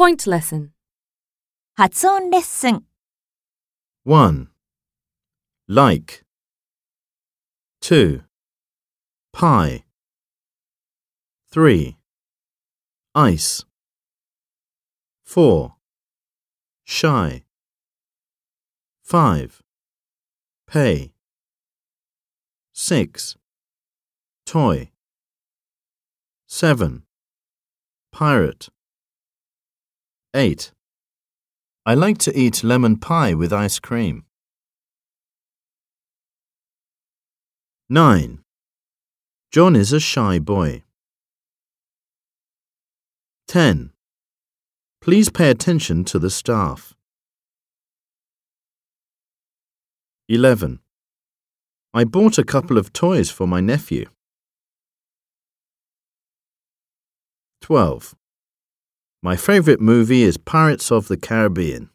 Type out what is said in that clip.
Point lesson. 発音レッスン 1. Like. 2. Pie. 3. Ice. 4. Shy. 5. Pay. 6. Toy. 7. Pirate. 8. I like to eat lemon pie with ice cream. 9. John is a shy boy. 10. Please pay attention to the staff. 11. I bought a couple of toys for my nephew. 12. My favorite movie is Pirates of the Caribbean.